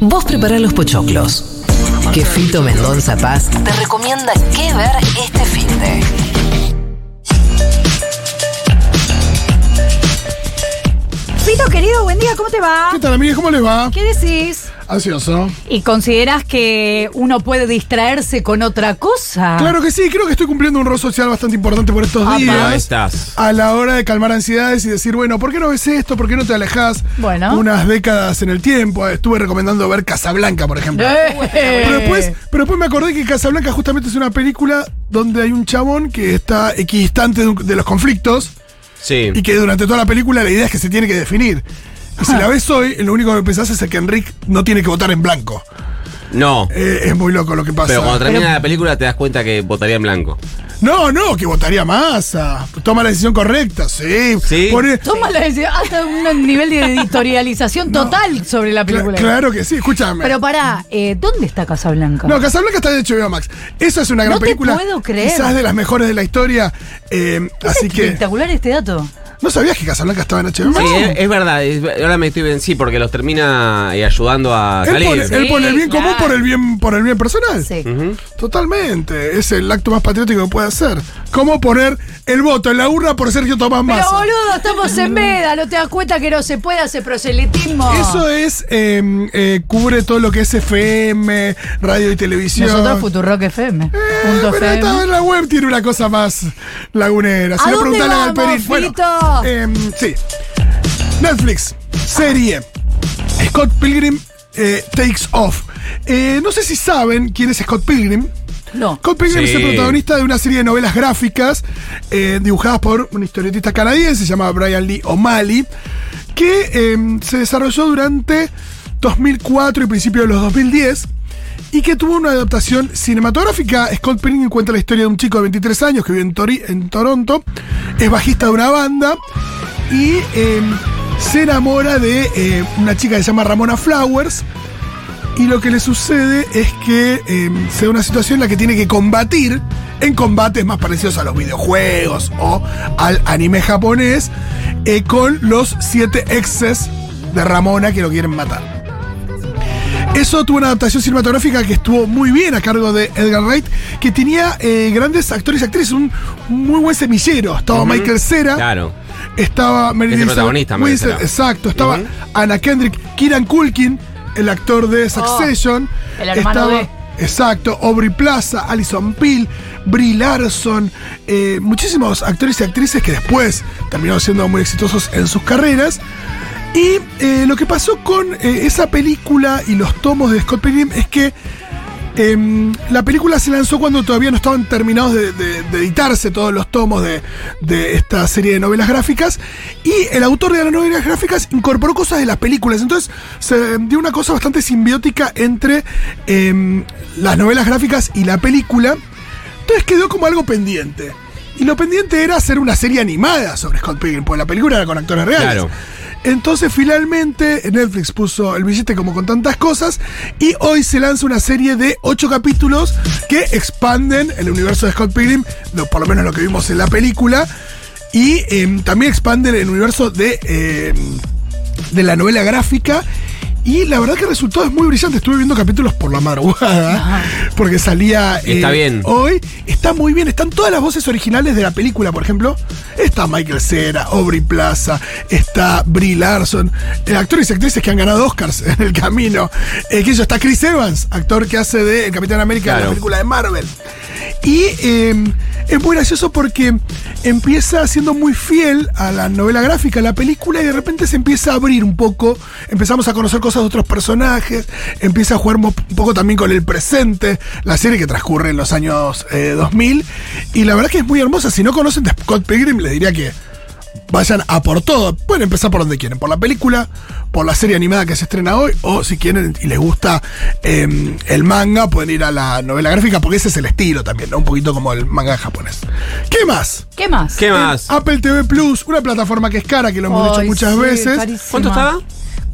Vos prepará los pochoclos. Que Fito Mendonza Paz te recomienda qué ver este fin de. Fito, querido, buen día, ¿cómo te va? ¿Qué tal, amigos? ¿Cómo les va? ¿Qué decís? Ansioso. ¿Y consideras que uno puede distraerse con otra cosa? Claro que sí, creo que estoy cumpliendo un rol social bastante importante por estos Apa. días. Ahí estás. A la hora de calmar ansiedades y decir, bueno, ¿por qué no ves esto? ¿Por qué no te alejas Bueno. unas décadas en el tiempo? Estuve recomendando ver Casablanca, por ejemplo. Eh. Pero después, pero después me acordé que Casablanca justamente es una película donde hay un chabón que está equidistante de los conflictos Sí. y que durante toda la película la idea es que se tiene que definir. Y si la ves hoy, lo único que pensás es que Enrique no tiene que votar en blanco. No. Eh, es muy loco lo que pasa. Pero cuando termina Pero- la película te das cuenta que votaría en blanco. No, no, que votaría Massa. Toma la decisión correcta, sí. Sí. Pone- Toma la decisión hasta un nivel de editorialización total sobre la Cla- película. claro que sí, escúchame. Pero pará, eh, ¿dónde está Casablanca? no, Casablanca está de HBO Max. Eso es una gran No te película. puedo creer. Quizás de las mejores de la historia. eh, Es así que. espectacular este dato. ¿No sabías que Casablanca estaba en HBO Max? Sí, es, es verdad. es- ahora me estoy bien, sí, porque los termina eh, ayudando a Él él Sí, pone el bien claro. común por el bien, por el bien personal. Sí. Ujú. Totalmente. Es el acto más patriótico que puede hacer. ¿Cómo poner el voto en la urna por Sergio Tomás Pero Massa? boludo, estamos en veda, ¿no te das cuenta que no se puede hacer proselitismo? Eso es, eh, eh, cubre todo lo que es FM, radio y televisión. Nosotros Futurock FM. Eh, punto pero FM. esta- la web tiene una cosa más lagunera. Si ¿A no, dónde preguntale a vamos, Galperín. Bueno, Fito? Em, sí. Netflix, serie. Scott Pilgrim eh, Takes Off. Eh, no sé si saben quién es Scott Pilgrim. No. Scott Pilgrim Sí. es el protagonista de una serie de novelas gráficas eh, dibujadas por un historietista canadiense llamado Brian Lee O'Malley, que em, se desarrolló durante 2004 y principios de los 2010 y que tuvo una adaptación cinematográfica. Scott Pilgrim cuenta la historia de un chico de 23 años que vive en, Tori- en Toronto, es bajista de una banda y em, se enamora de eh, una chica que se llama Ramona Flowers. Y lo que le sucede es que eh, se da una situación en la que tiene que combatir en combates más parecidos a los videojuegos o al anime japonés eh, con los siete exes de Ramona que lo quieren matar. Eso tuvo una adaptación cinematográfica que estuvo muy bien a cargo de Edgar Wright, que tenía eh, grandes actores y actrices, un muy buen semillero. Estaba. Michael Cera, Claro. estaba Mary Es el Elizabeth protagonista, Michael Winstead, Cera. exacto, estaba Ujú. Anna Kendrick, Kieran Culkin, el actor de Succession, Oh, el hermano estaba, de- exacto, Aubrey Plaza, Alison Peel, Brie Larson, eh, muchísimos actores y actrices que después terminaron siendo muy exitosos en sus carreras. Y eh, lo que pasó con eh, esa película y los tomos de Scott Pilgrim es que Em, la película se lanzó cuando todavía no estaban terminados de, editarse todos los tomos de, esta serie de novelas gráficas y el autor de las novelas gráficas incorporó cosas de las películas. Entonces se dio una cosa bastante simbiótica entre em, las novelas gráficas y la película. Entonces quedó como algo pendiente. Y lo pendiente era hacer una serie animada sobre Scott Pilgrim, porque la película era con actores reales. Claro. Entonces finalmente Netflix puso el billete como con tantas cosas y hoy se lanza una serie de ocho capítulos que expanden el universo de Scott Pilgrim, lo- por lo menos lo que vimos en la película, y em, también expanden el universo de, em, de la novela gráfica. Y la verdad que el resultado es muy brillante. Estuve viendo capítulos por la madrugada. Porque salía. eh, Está bien. Hoy. Está muy bien. Están todas las voces originales de la película, por ejemplo. Está Michael Cera, Aubrey Plaza, está Brie Larson, eh, actores y actrices que han ganado Oscars en el camino. Eh, que eso está Chris Evans, actor que hace de El Capitán América en la película de Marvel. Y eh, es muy gracioso porque empieza siendo muy fiel a la novela gráfica, la película, y de repente se empieza a abrir un poco. Empezamos a conocer cosas de otros personajes, empieza a jugar un poco también con el presente, la serie que transcurre en los años eh, 2000. Y la verdad que es muy hermosa. Si no conocen de Scott Pilgrim, les diría que vayan a por todo. Pueden empezar por donde quieren, por la película, por la serie animada que se estrena hoy, o si quieren y les gusta eh, el manga, pueden ir a la novela gráfica, porque ese es el estilo también, ¿no? Un poquito como el manga japonés. ¿Qué más? ¿Qué más? ¿Qué más? Apple TV Plus, una plataforma que es cara, que lo hemos dicho muchas sí, veces. carísima. ¿Cuánto estaba?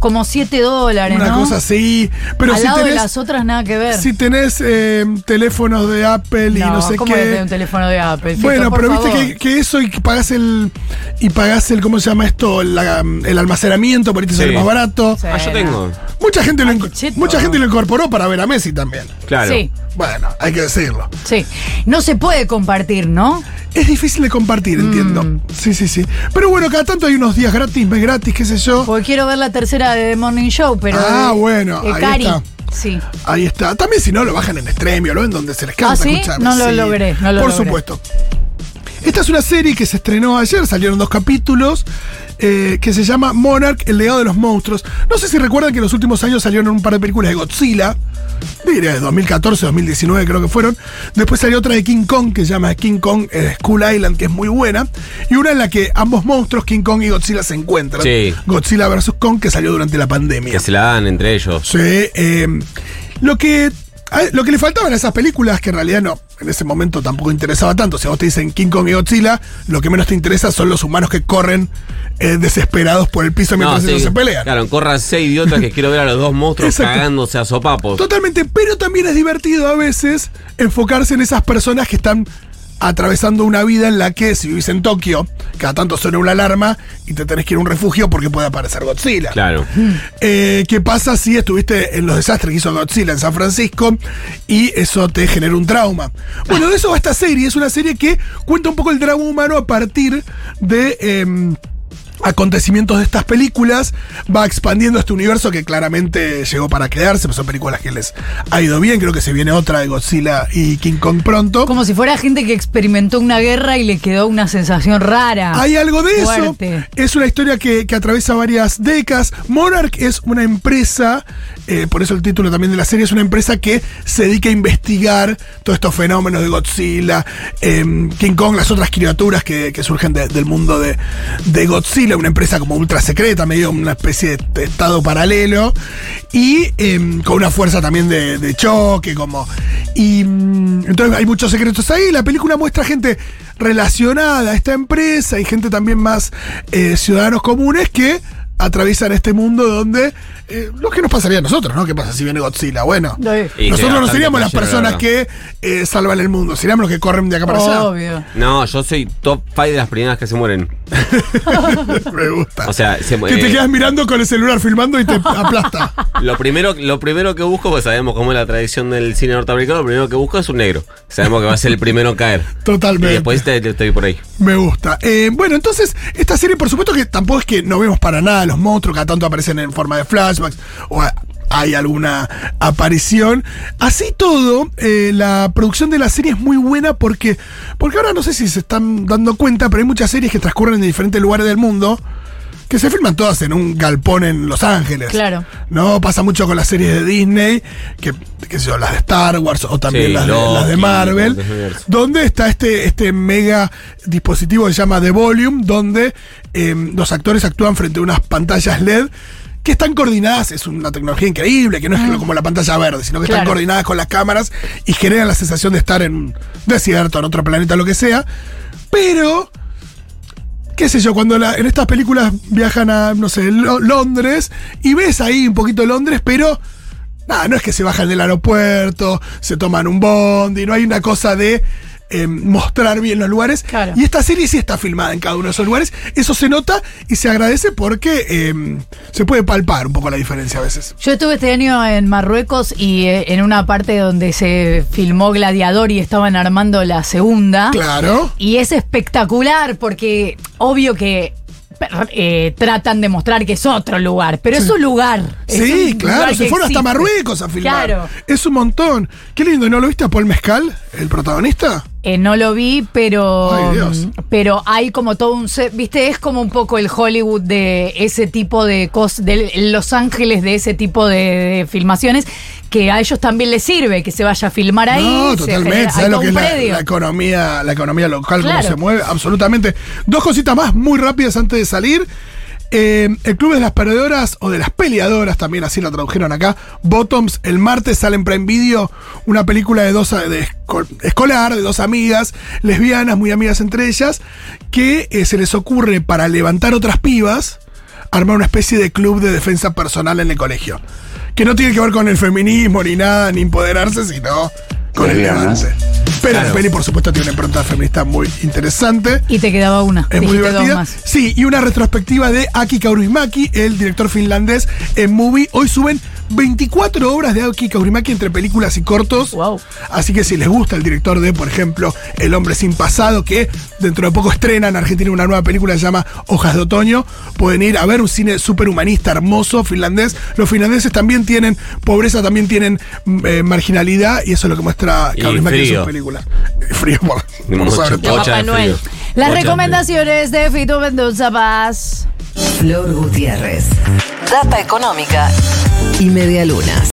Como 7 dólares, Una ¿no? cosa así. Pero Al si lado de tenés, las otras nada que ver. si tenés eh, teléfonos de Apple y no, sé ¿cómo qué. un teléfono de Apple? Fito, Bueno, pero viste que, que eso y que pagás el. Y pagás el, ¿cómo se llama esto? La- el almacenamiento, por ahí te sale Sí. más barato. Sí. Ah, yo tengo. Mucha gente, lo, Ay, mucha gente lo incorporó para ver a Messi también. Claro. Sí, Bueno, hay que decirlo. sí. No se puede compartir, ¿no? Es difícil de compartir, Mm. entiendo. Sí, sí, sí. Pero bueno, cada tanto hay unos días gratis, mes gratis, qué sé yo. Porque quiero ver la tercera de The Morning Show, pero. Ah, bueno, eh, ahí Cari. está. Sí. Ahí está. También si no, lo bajan en Extremio, lo ven donde se les canta. ¿Ah, sí? No lo logré, no lo Por logré. supuesto. Esta es una serie que se estrenó ayer, salieron dos capítulos, eh, que se llama Monarch, el legado de los monstruos. No sé si recuerdan que en los últimos años salieron un par de películas de Godzilla, diría de 2014, 2019 creo que fueron. Después salió otra de King Kong que se llama King Kong eh, Skull Island, que es muy buena. Y una en la que ambos monstruos, King Kong y Godzilla, se encuentran. Sí. Godzilla vs. Kong, que salió durante la pandemia. Que se la dan entre ellos. Sí, eh, lo que lo que le faltaban a esas películas, que en realidad no, en ese momento tampoco interesaba tanto. Si a vos te dicen King Kong y Godzilla, lo que menos te interesa son los humanos que corren eh, desesperados por el piso mientras ellos sí, se pelean. Claro, corran seis idiotas que quiero ver a los dos monstruos Exacto. cagándose a sopapos. Totalmente, pero también es divertido a veces enfocarse en esas personas que están atravesando una vida en la que si vivís en Tokio, cada tanto suena una alarma y te tenés que ir a un refugio porque puede aparecer Godzilla. Claro. Eh, ¿Qué pasa si estuviste en los desastres que hizo Godzilla en San Francisco y eso te genera un trauma? Bueno, de eso va esta serie. Es una serie que cuenta un poco el drama humano a partir de. em, acontecimientos de estas películas, va expandiendo este universo que claramente llegó para quedarse, pues son películas que les ha ido bien, creo que se viene otra de Godzilla y King Kong pronto. Como si fuera gente que experimentó una guerra y le quedó una sensación rara. Hay algo de eso. Es una historia que, que atraviesa varias décadas. Monarch es una empresa, eh, por eso el título también de la serie, es una empresa que se dedica a investigar todos estos fenómenos de Godzilla, em, King Kong, las otras criaturas que, que surgen de- del mundo de, de Godzilla, una empresa como ultra secreta, medio una especie de, estado paralelo, y em, con una fuerza también de, de choque, como... Y mm, entonces hay muchos secretos ahí. La película muestra gente relacionada a esta empresa y gente también más eh, ciudadanos comunes que atraviesan este mundo donde eh, lo que nos pasaría a nosotros, ¿no? ¿Qué pasa si viene Godzilla? Bueno. Y nosotros no seríamos las personas que eh, salvan el mundo, seríamos los que corren de acá para allá. Obvio. No, yo soy top 5 de las primeras que se mueren. Me gusta. O sea, se- que te eh, quedas mirando con el celular filmando y te aplasta. Lo primero, lo primero que busco, pues sabemos cómo es la tradición del cine norteamericano, lo primero que busco es un negro. Sabemos que va a ser el primero en caer. Y Totalmente. después te, te- estoy por ahí. Me gusta. Eh, bueno, entonces, esta serie, por supuesto que tampoco es que no vemos para nada los monstruos, cada tanto aparecen en forma de flashbacks o hay alguna aparición. Así todo, eh, la producción de la serie es muy buena porque, porque ahora no sé si se están dando cuenta, pero hay muchas series que transcurren en diferentes lugares del mundo. Que se filman todas en un galpón en Los Ángeles. Claro. No pasa mucho con las series de Disney, que, qué sé yo, las de Star Wars o también Sí, las, de, las de Marvel. Universo. Donde está este, este mega dispositivo que se llama The Volume, donde eh, los actores actúan frente a unas pantallas LED que están coordinadas, es una tecnología increíble, que no es como la pantalla verde, sino que están coordinadas con las cámaras y generan la sensación de estar en un desierto, en otro planeta, lo que sea. Pero, qué sé yo, cuando en estas películas viajan a, no sé, Lo- Londres y ves ahí un poquito Londres, pero nada, no es que se bajan del aeropuerto, se toman un bondi, no hay una cosa de eh, mostrar bien los lugares. Claro. Y esta serie sí está filmada en cada uno de esos lugares. Eso se nota y se agradece porque eh, se puede palpar un poco la diferencia a veces. Yo estuve este año en Marruecos y eh, en una parte donde se filmó Gladiador y estaban armando la segunda. Claro. Y es espectacular porque obvio que eh, tratan de mostrar que es otro lugar, pero es un lugar. Es Sí, un claro, lugar se fueron hasta. Marruecos a filmar. Claro. Es un montón. Qué lindo, ¿no lo viste a Paul Mezcal, el protagonista? Eh, no lo vi, pero Ay, Dios. pero hay como todo un set, viste, es como un poco el Hollywood de ese tipo de cosas, de Los Ángeles de ese tipo de, de filmaciones que a ellos también les sirve que se vaya a filmar ahí. No, totalmente. ¿Sabes lo que es la, economía, la economía local, Claro. cómo se mueve? Absolutamente. Dos cositas más muy rápidas antes de salir. Eh, el Club de las Perdedoras o de las Peleadoras, también así la tradujeron acá. Bottoms, el martes sale en Prime Video una película de dos de esco- escolar, de dos amigas, lesbianas, muy amigas entre ellas, que eh, se les ocurre para levantar otras pibas armar una especie de club de defensa personal en el colegio. Que no tiene que ver con el feminismo ni nada, ni empoderarse, sino con el levante. Pero la Claro. peli, por supuesto, tiene una impronta feminista muy interesante. Y te quedaba una. Es muy divertida. más. Sí, y una retrospectiva de Aki Kaurismäki, el director finlandés en Movie. Hoy suben 24 obras de Aki Kaurismäki entre películas y cortos. Wow. Así que si les gusta el director de, por ejemplo, El hombre sin pasado, que dentro de poco estrena en Argentina una nueva película que se llama Hojas de Otoño, pueden ir a ver un cine súper humanista, hermoso, finlandés. Los finlandeses también tienen pobreza, también tienen mm, eh, marginalidad, y eso es lo que muestra Y Kaurismäki en sus frío. películas. Frío por, Noel. Las recomendaciones de Fito Mendoza Paz. Flor Gutiérrez. Data económica y medialunas.